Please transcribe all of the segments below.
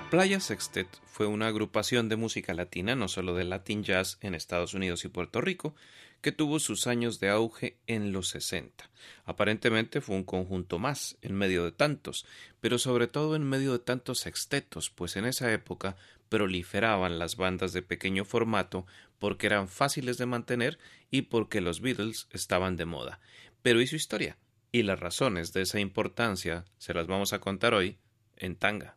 La Playa Sextet fue una agrupación de música latina, no solo de Latin Jazz en Estados Unidos y Puerto Rico, que tuvo sus años de auge en los 60. Aparentemente fue un conjunto más, en medio de tantos, pero sobre todo en medio de tantos sextetos, pues en esa época proliferaban las bandas de pequeño formato porque eran fáciles de mantener y porque los Beatles estaban de moda. Pero ¿y su historia? Y las razones de esa importancia se las vamos a contar hoy en Tanga.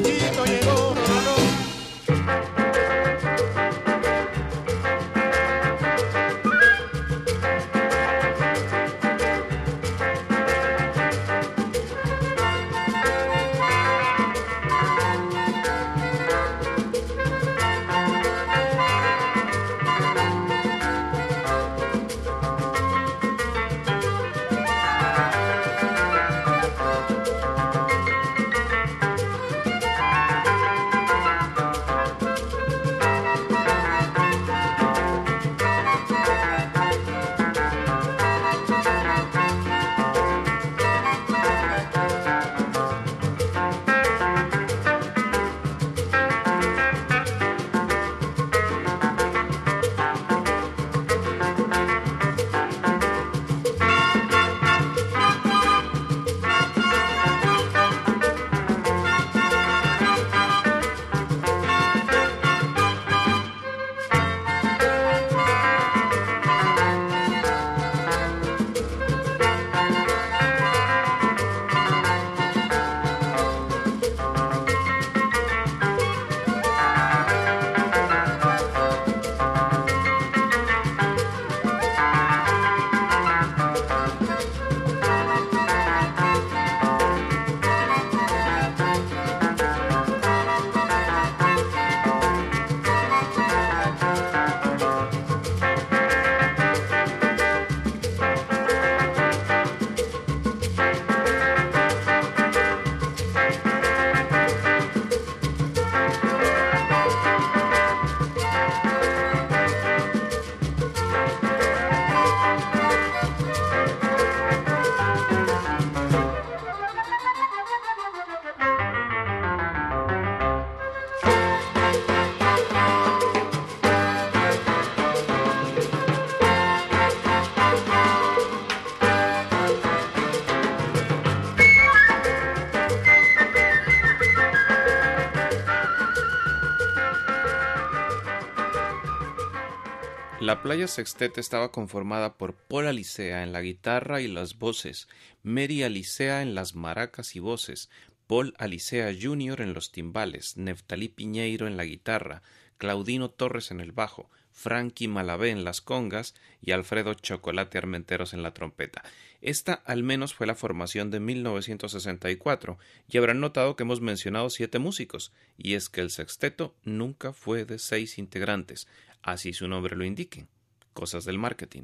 Playa Sextet estaba conformada por Paul Alicea en la guitarra y las voces, Mary Alicea en las maracas y voces, Paul Alicea Jr. en los timbales, Neftalí Piñeiro en la guitarra, Claudino Torres en el bajo, Frankie Malavé en las congas y Alfredo Chocolate Armenteros en la trompeta. Esta al menos fue la formación de 1964 y habrán notado que hemos mencionado siete músicos, y es que el sexteto nunca fue de seis integrantes, así su nombre lo indique. Cosas del marketing.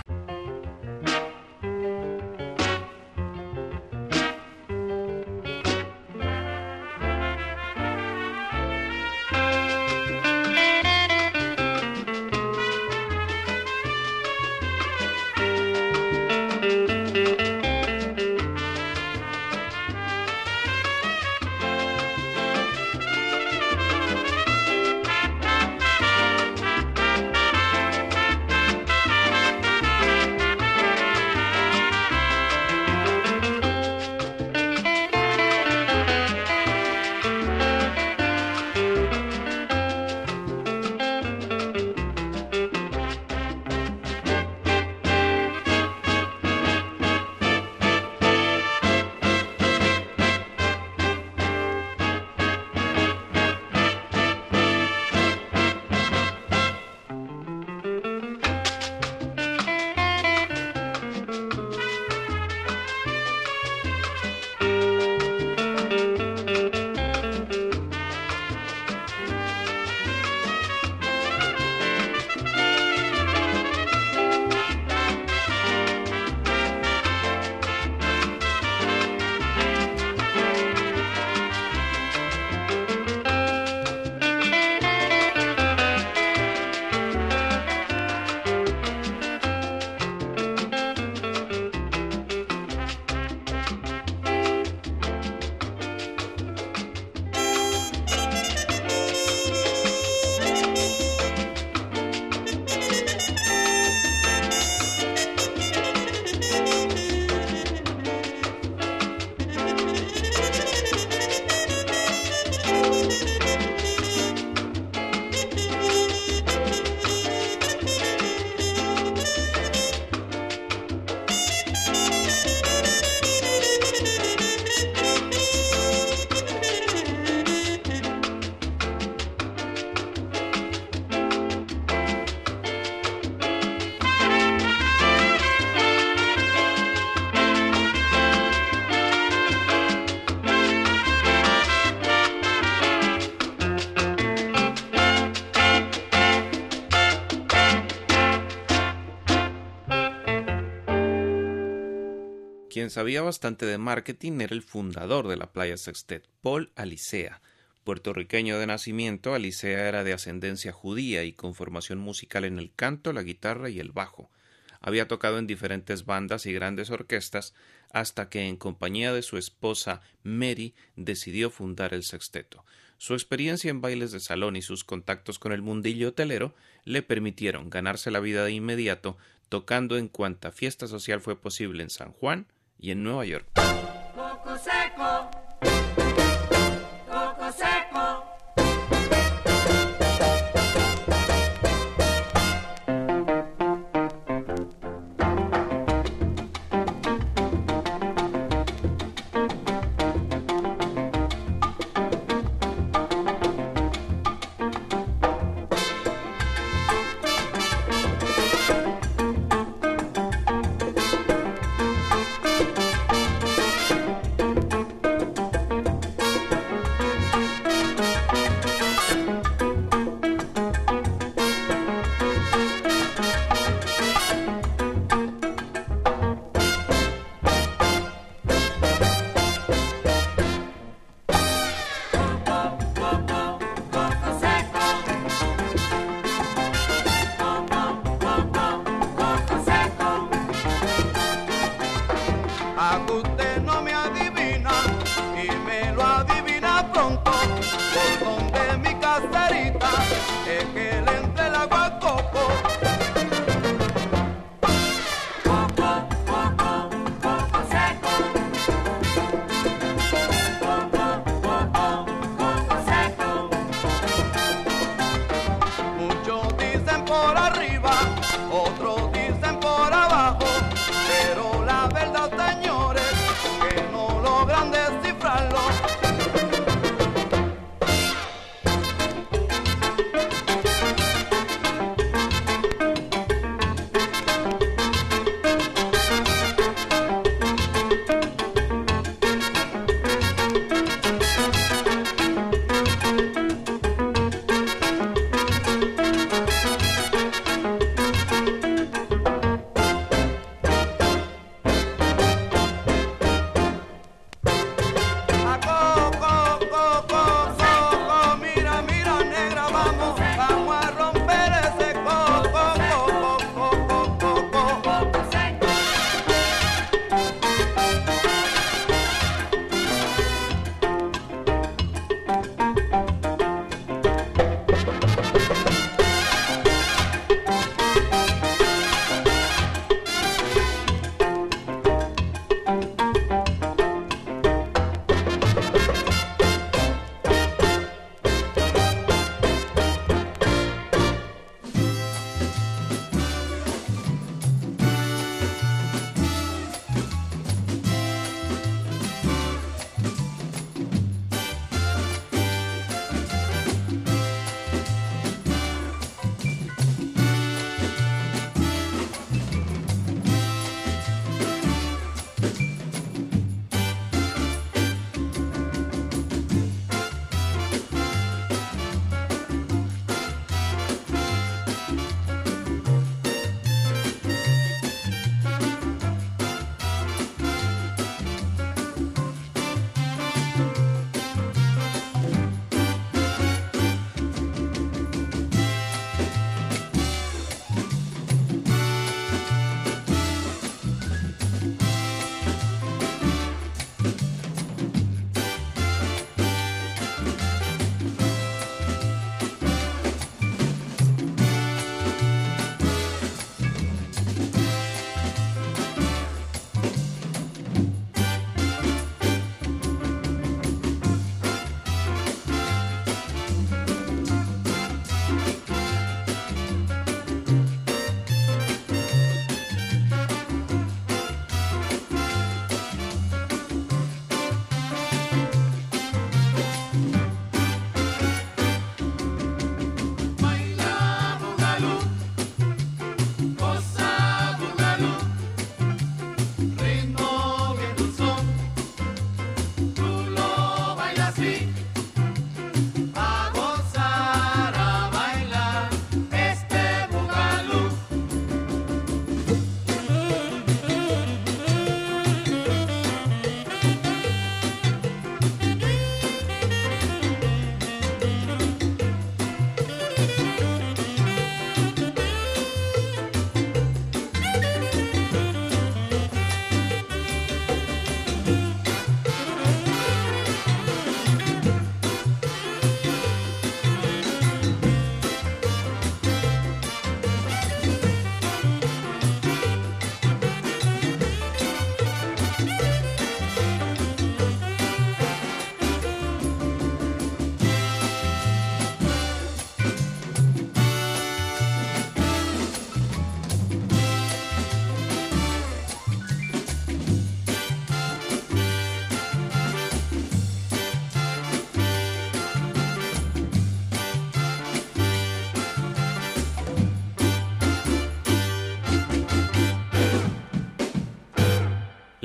Sabía bastante de marketing era el fundador de la playa Sextet, Paul Alicea. Puertorriqueño de nacimiento, Alicea era de ascendencia judía y con formación musical en el canto, la guitarra y el bajo. Había tocado en diferentes bandas y grandes orquestas hasta que en compañía de su esposa Mary decidió fundar el sexteto. Su experiencia en bailes de salón y sus contactos con el mundillo hotelero le permitieron ganarse la vida de inmediato tocando en cuanta fiesta social fue posible en San Juan, y en Nueva York.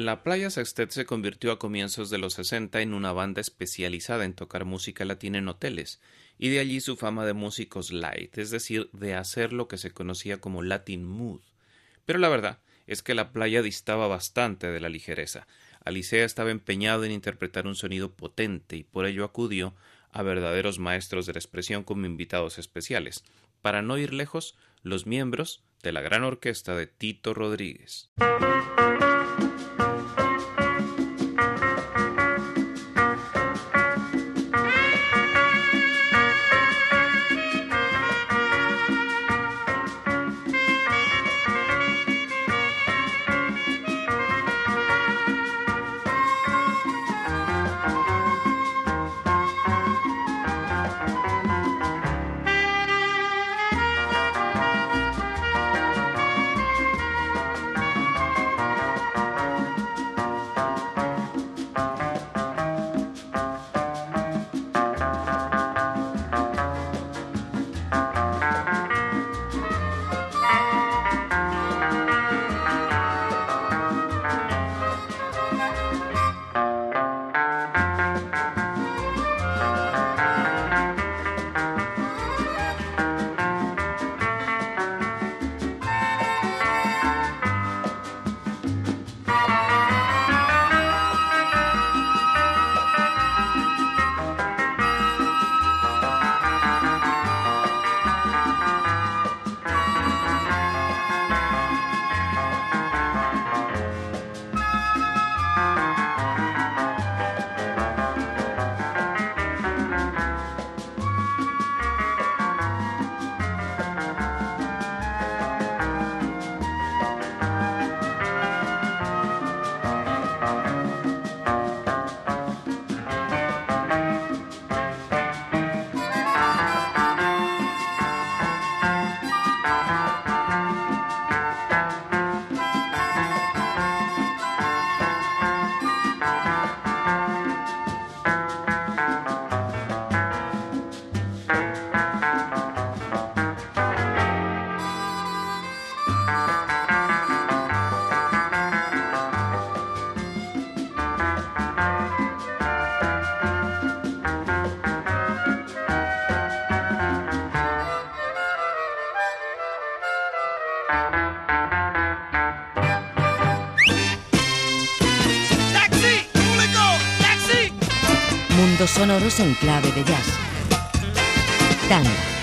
La Playa Sextet se convirtió a comienzos de los 60 en una banda especializada en tocar música latina en hoteles, y de allí su fama de músicos light, es decir, de hacer lo que se conocía como Latin Mood. Pero la verdad es que la playa distaba bastante de la ligereza. Alicea estaba empeñado en interpretar un sonido potente y por ello acudió a verdaderos maestros de la expresión como invitados especiales. Para no ir lejos, los miembros de la gran orquesta de Tito Rodríguez. Sonoros en clave de jazz. Tanga.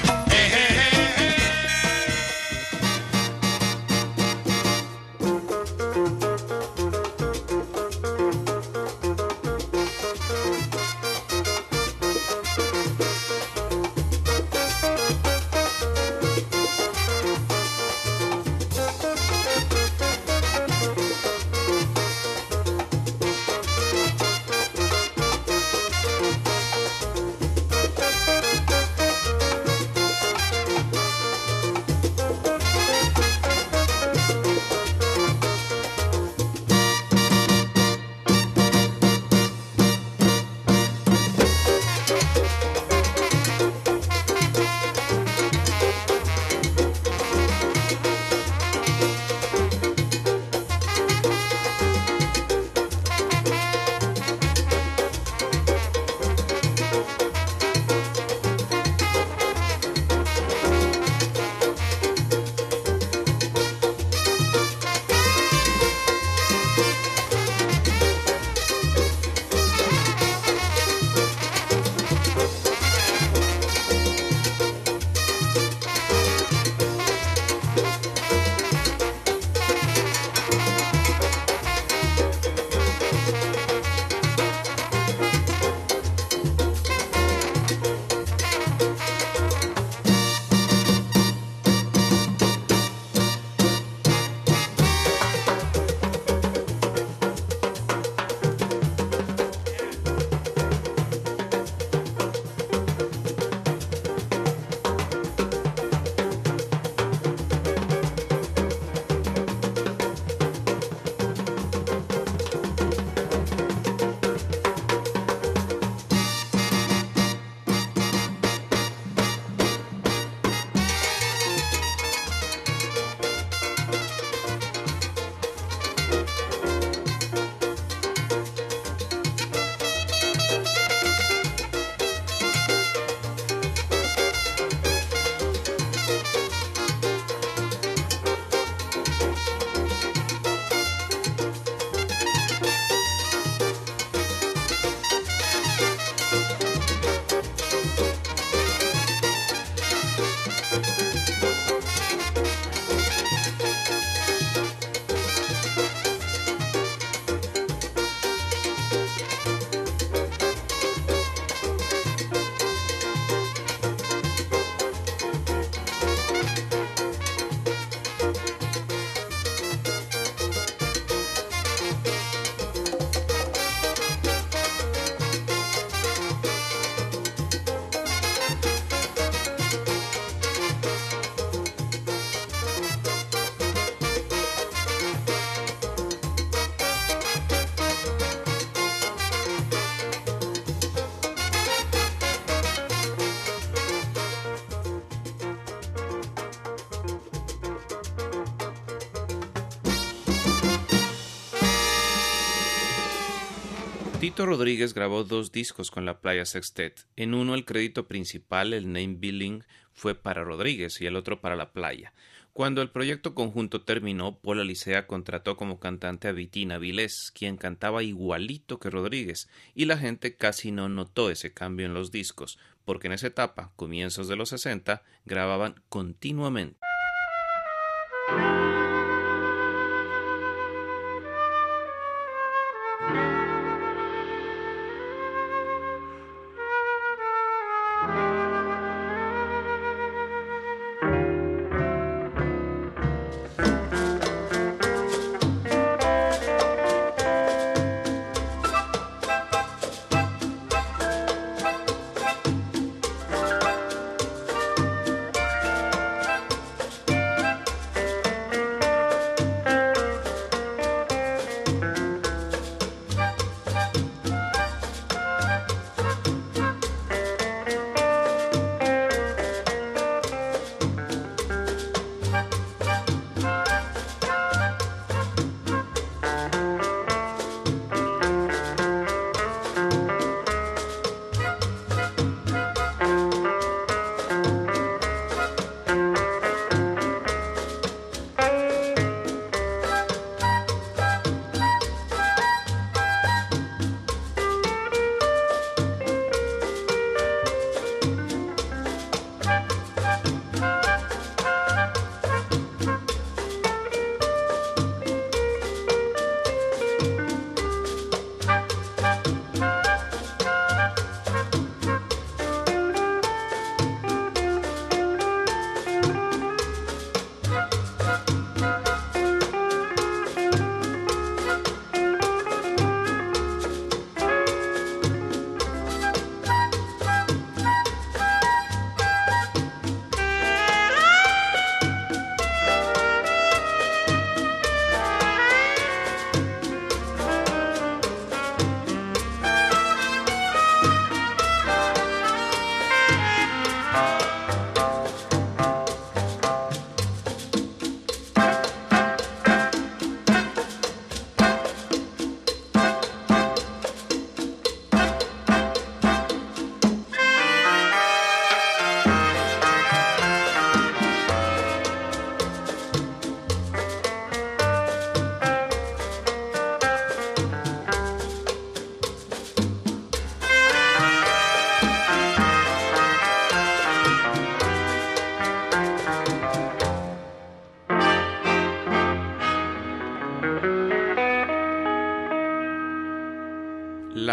Tito Rodríguez grabó dos discos con la Playa Sextet. En uno el crédito principal, el name billing, fue para Rodríguez y el otro para la Playa. Cuando el proyecto conjunto terminó, Paul Alicea contrató como cantante a Vitina Vilés, quien cantaba igualito que Rodríguez, y la gente casi no notó ese cambio en los discos, porque en esa etapa, comienzos de los 60, grababan continuamente.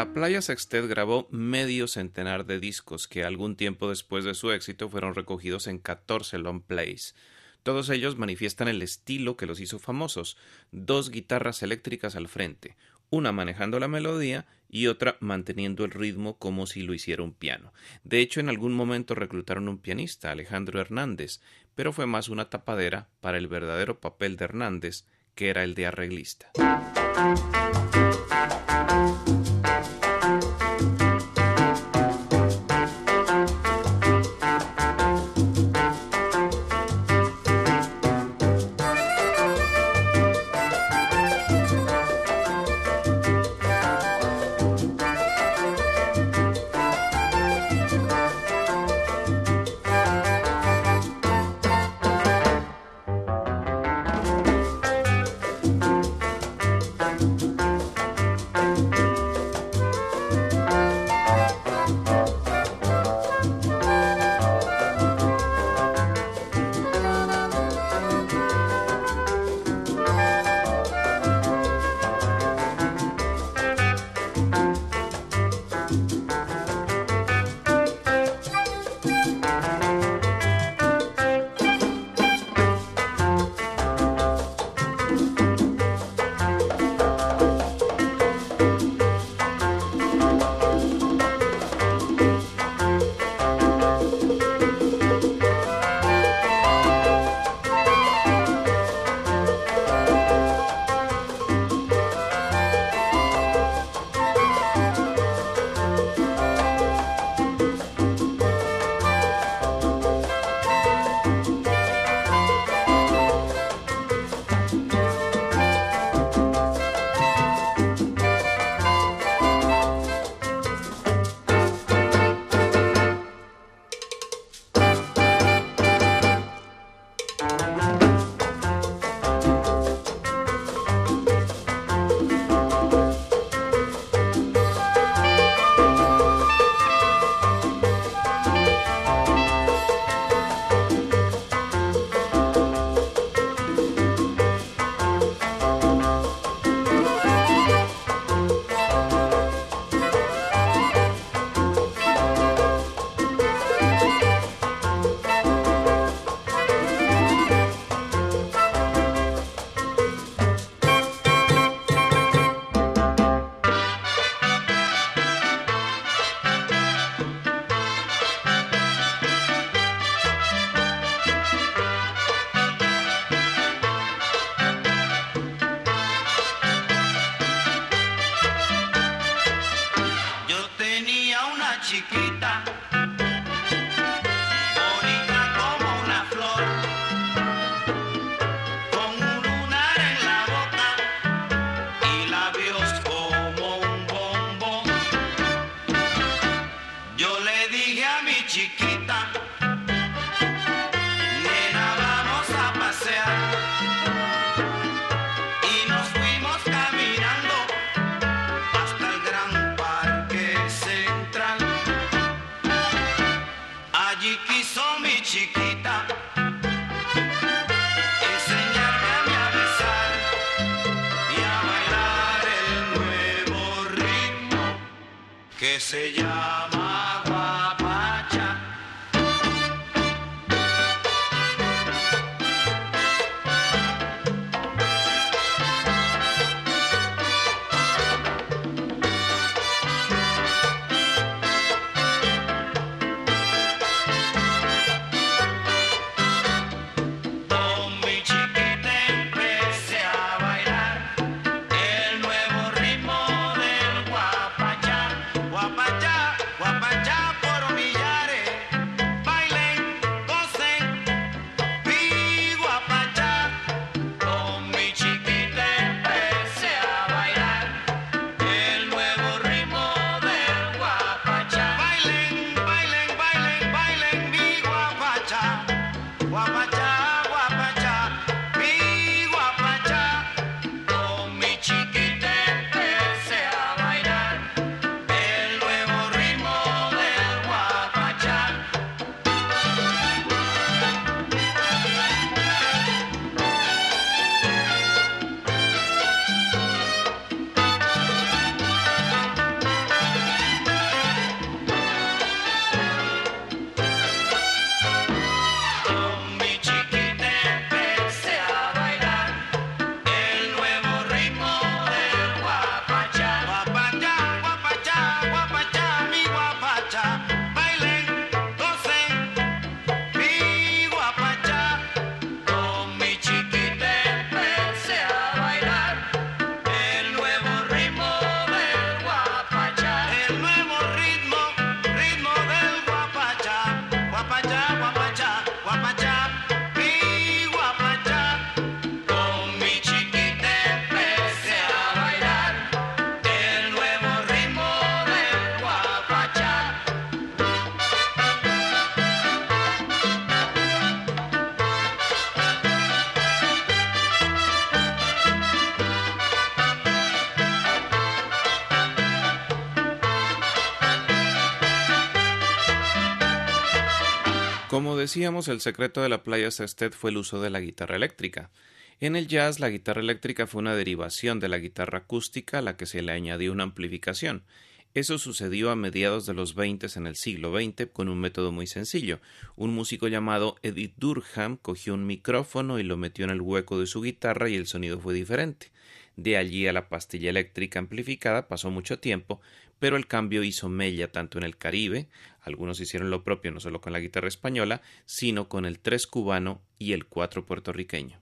La Playa Sextet grabó medio centenar de discos que algún tiempo después de su éxito fueron recogidos en 14 long plays. Todos ellos manifiestan el estilo que los hizo famosos, dos guitarras eléctricas al frente, una manejando la melodía y otra manteniendo el ritmo como si lo hiciera un piano. De hecho, en algún momento reclutaron un pianista, Alejandro Hernández, pero fue más una tapadera para el verdadero papel de Hernández, que era el de arreglista. Como decíamos, el secreto de la playa Sestet fue el uso de la guitarra eléctrica. En el jazz, la guitarra eléctrica fue una derivación de la guitarra acústica a la que se le añadió una amplificación. Eso sucedió a mediados de los 20 en el siglo XX con un método muy sencillo. Un músico llamado Edith Durham cogió un micrófono y lo metió en el hueco de su guitarra y el sonido fue diferente. De allí a la pastilla eléctrica amplificada pasó mucho tiempo, pero el cambio hizo mella tanto en el Caribe, algunos hicieron lo propio no solo con la guitarra española, sino con el tres cubano y el cuatro puertorriqueño.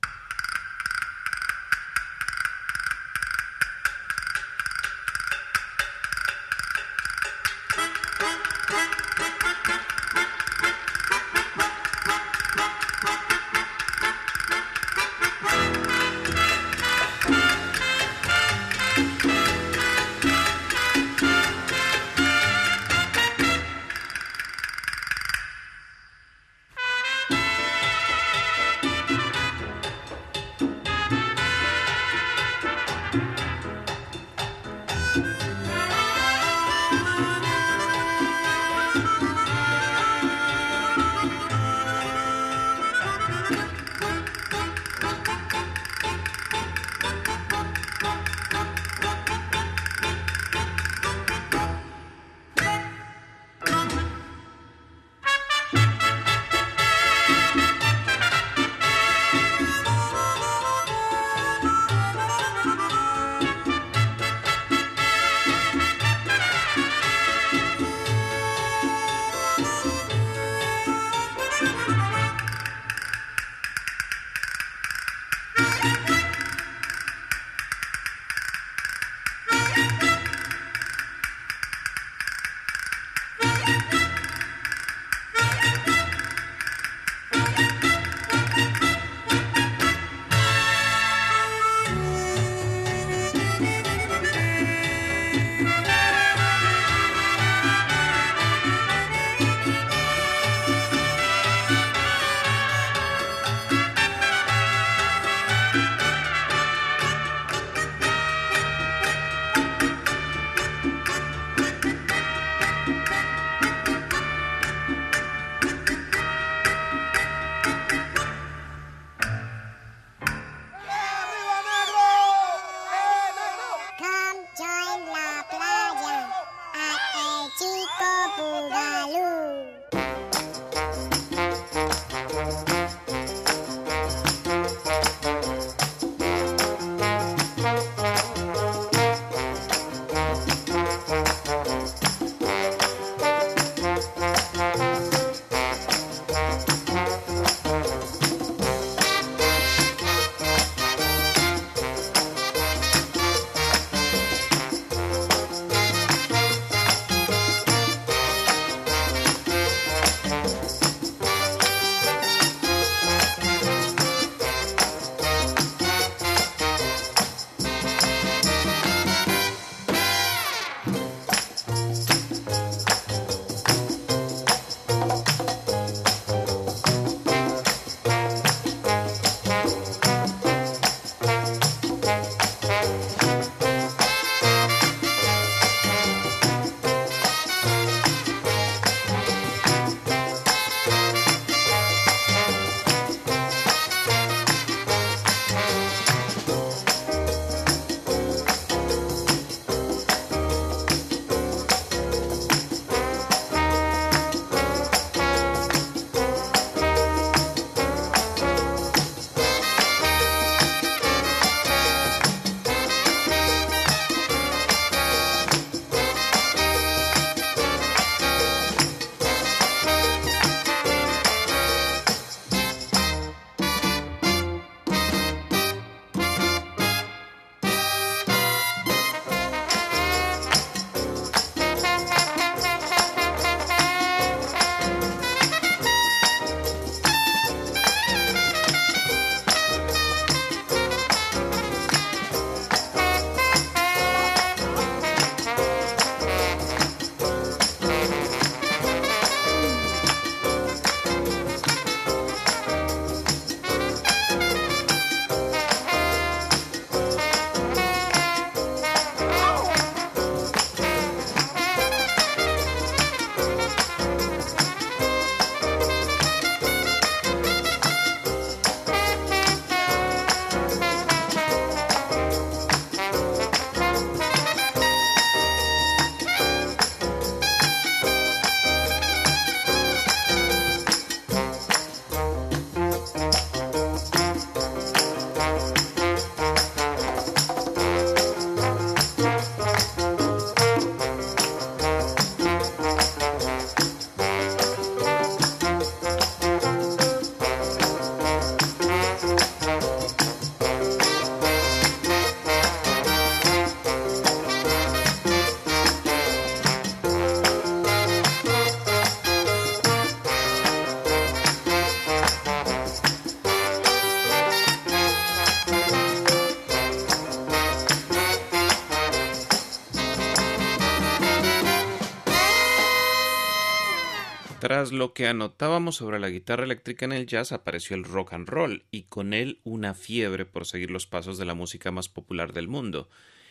Lo que anotábamos sobre la guitarra eléctrica en el jazz apareció el rock and roll y con él una fiebre por seguir los pasos de la música más popular del mundo.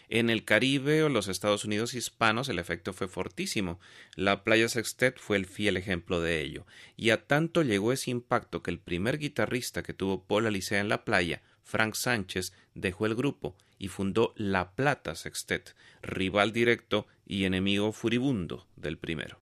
En el Caribe o los Estados Unidos hispanos el efecto fue fortísimo. La Playa Sextet fue el fiel ejemplo de ello. Y a tanto llegó ese impacto que el primer guitarrista que tuvo Paul Alicea en la playa, Frank Sánchez, dejó el grupo y fundó La Plata Sextet, rival directo y enemigo furibundo del primero.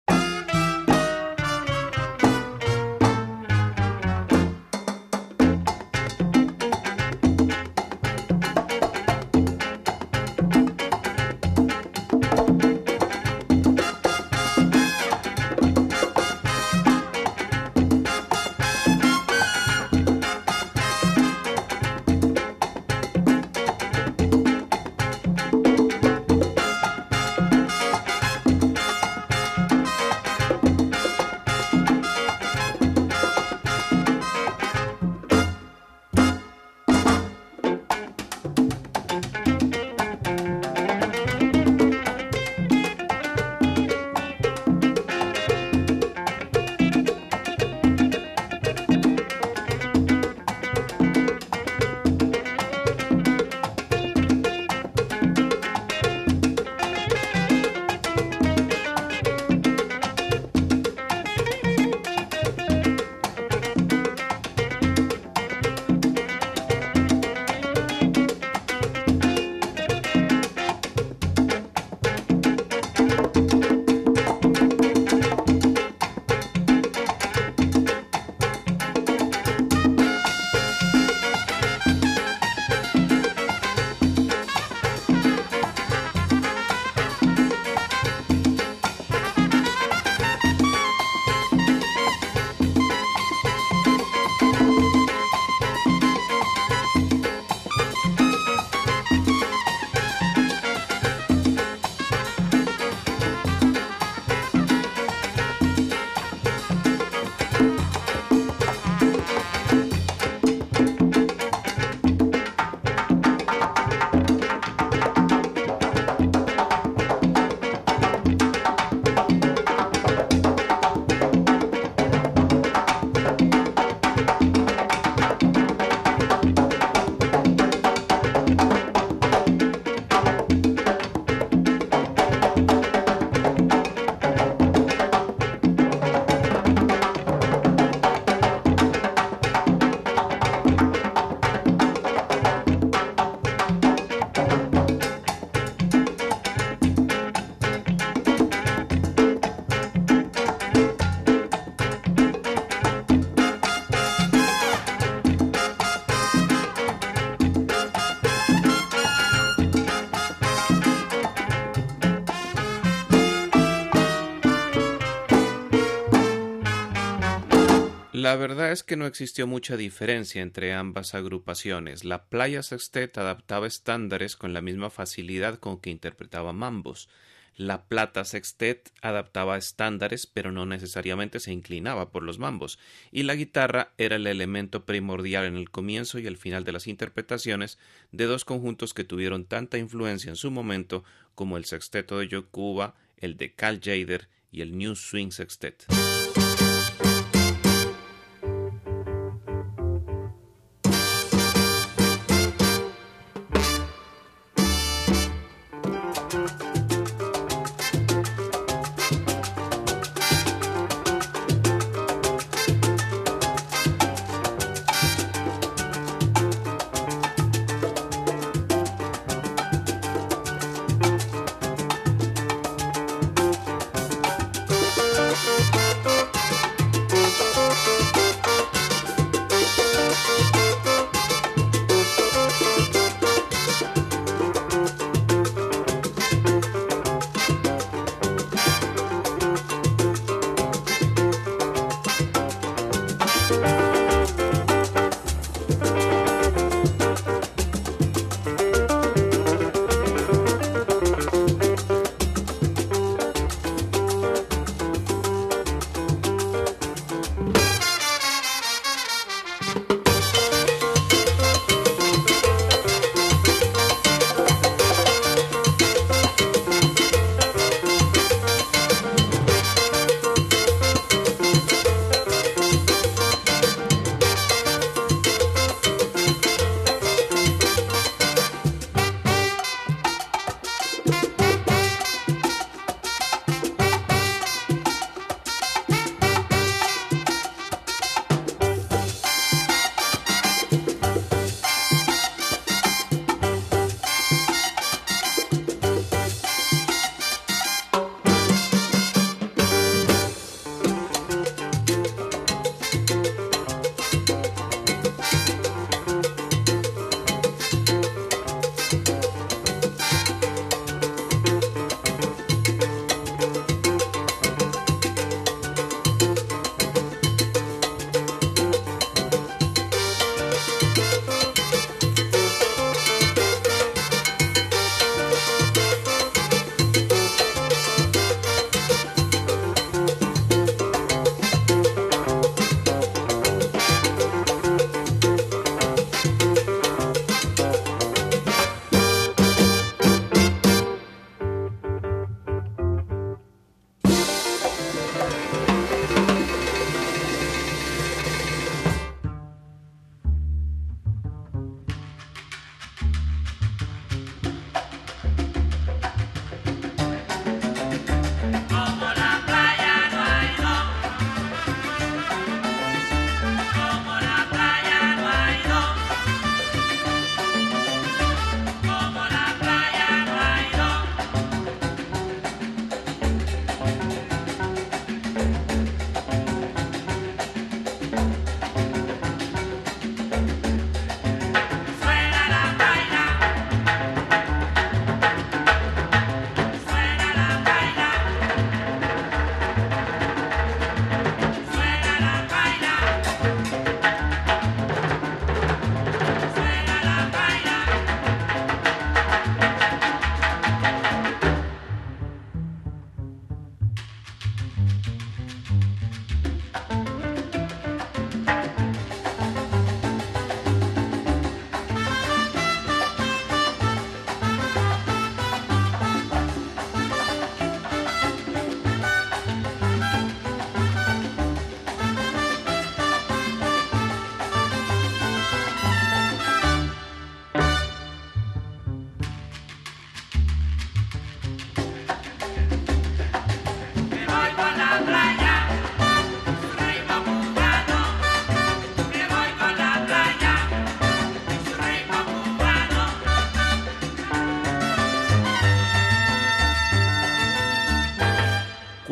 La verdad es que no existió mucha diferencia entre ambas agrupaciones. La Playa Sextet adaptaba estándares con la misma facilidad con que interpretaba mambos. La Plata Sextet adaptaba estándares, pero no necesariamente se inclinaba por los mambos, y la guitarra era el elemento primordial en el comienzo y el final de las interpretaciones de dos conjuntos que tuvieron tanta influencia en su momento como el Sexteto de Yocuba, el de Cal Jader y el New Swing Sextet.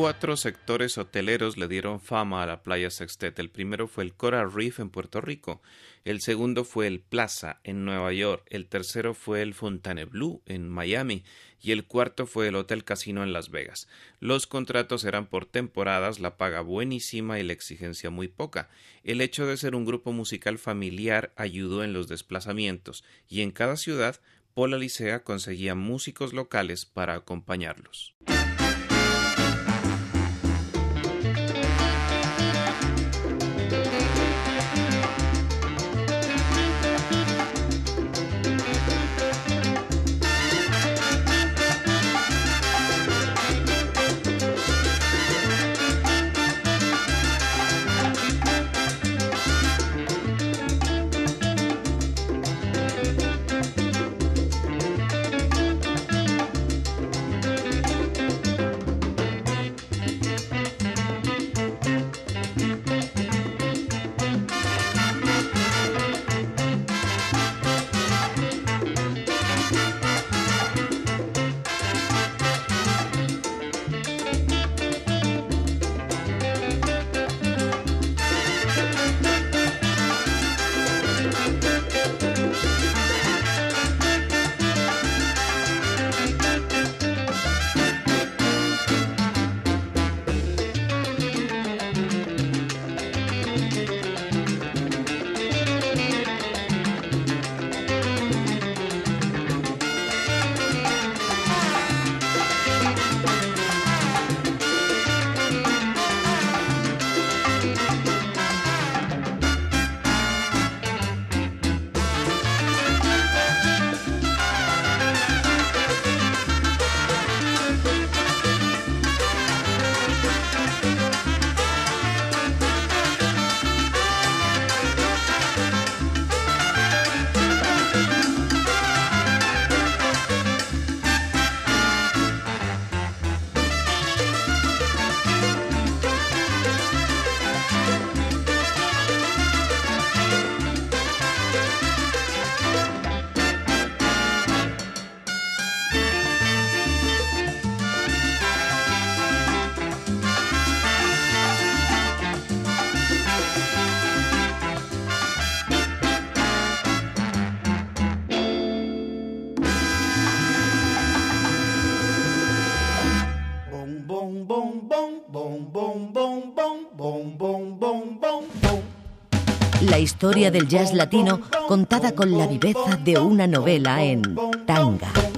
Cuatro sectores hoteleros le dieron fama a la playa Sextet. El primero fue el Coral Reef en Puerto Rico, el segundo fue el Plaza en Nueva York, el tercero fue el Fontainebleau en Miami y el cuarto fue el Hotel Casino en Las Vegas. Los contratos eran por temporadas, la paga buenísima y la exigencia muy poca. El hecho de ser un grupo musical familiar ayudó en los desplazamientos y en cada ciudad Paul Alicea conseguía músicos locales para acompañarlos. Historia del jazz latino contada con la viveza de una novela en tanga.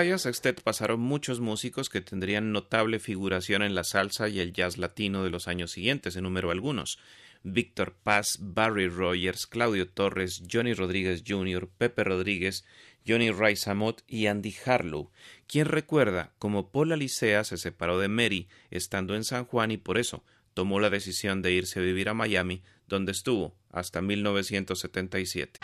La playa Sextet pasaron muchos músicos que tendrían notable figuración en la salsa y el jazz latino de los años siguientes, en número algunos. Víctor Paz, Barry Rogers, Claudio Torres, Johnny Rodríguez Jr., Pepe Rodríguez, Johnny Rice Amott y Andy Harlow, quien recuerda cómo Paul Alicea se separó de Mary estando en San Juan y por eso tomó la decisión de irse a vivir a Miami, donde estuvo hasta 1977.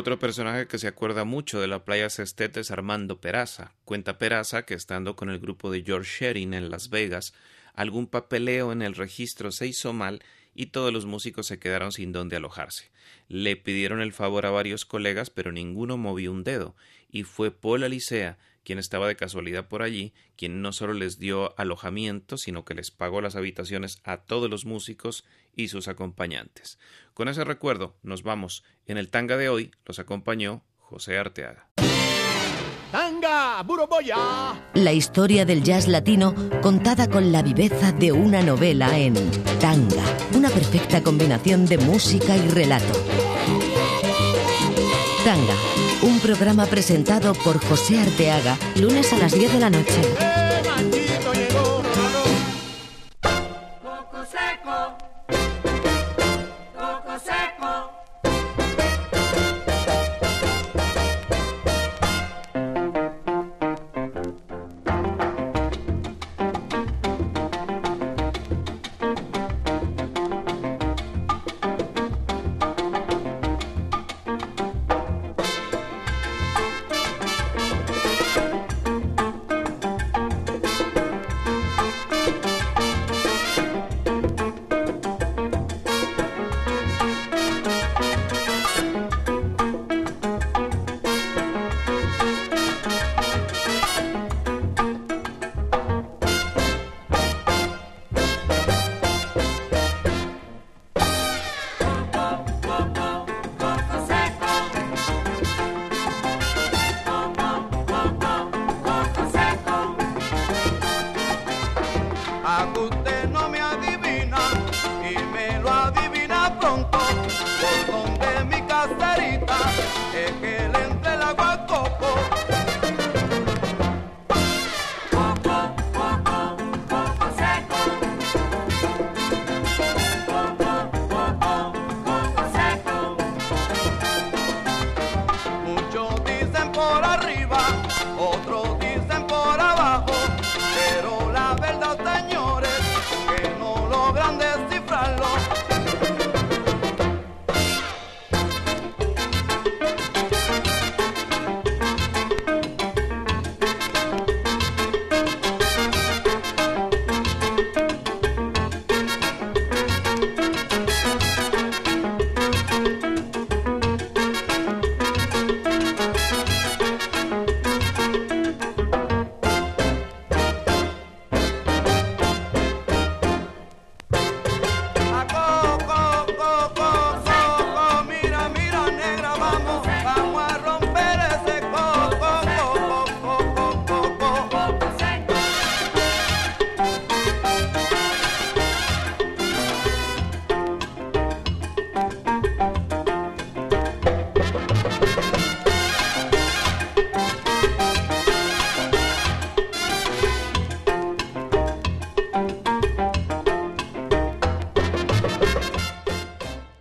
Otro personaje que se acuerda mucho de la playa Sestet es Armando Peraza. Cuenta Peraza que estando con el grupo de George Sherin en Las Vegas, algún papeleo en el registro se hizo mal y todos los músicos se quedaron sin dónde alojarse. Le pidieron el favor a varios colegas, pero ninguno movió un dedo, y fue Paul Alicea, quien estaba de casualidad por allí, quien no solo les dio alojamiento, sino que les pagó las habitaciones a todos los músicos y sus acompañantes. Con ese recuerdo nos vamos. En el tanga de hoy los acompañó José Arteaga. Tanga, Buroboya. La historia del jazz latino contada con la viveza de una novela en Tanga, una perfecta combinación de música y relato. Un programa presentado por José Arteaga, lunes a las 10 de la noche.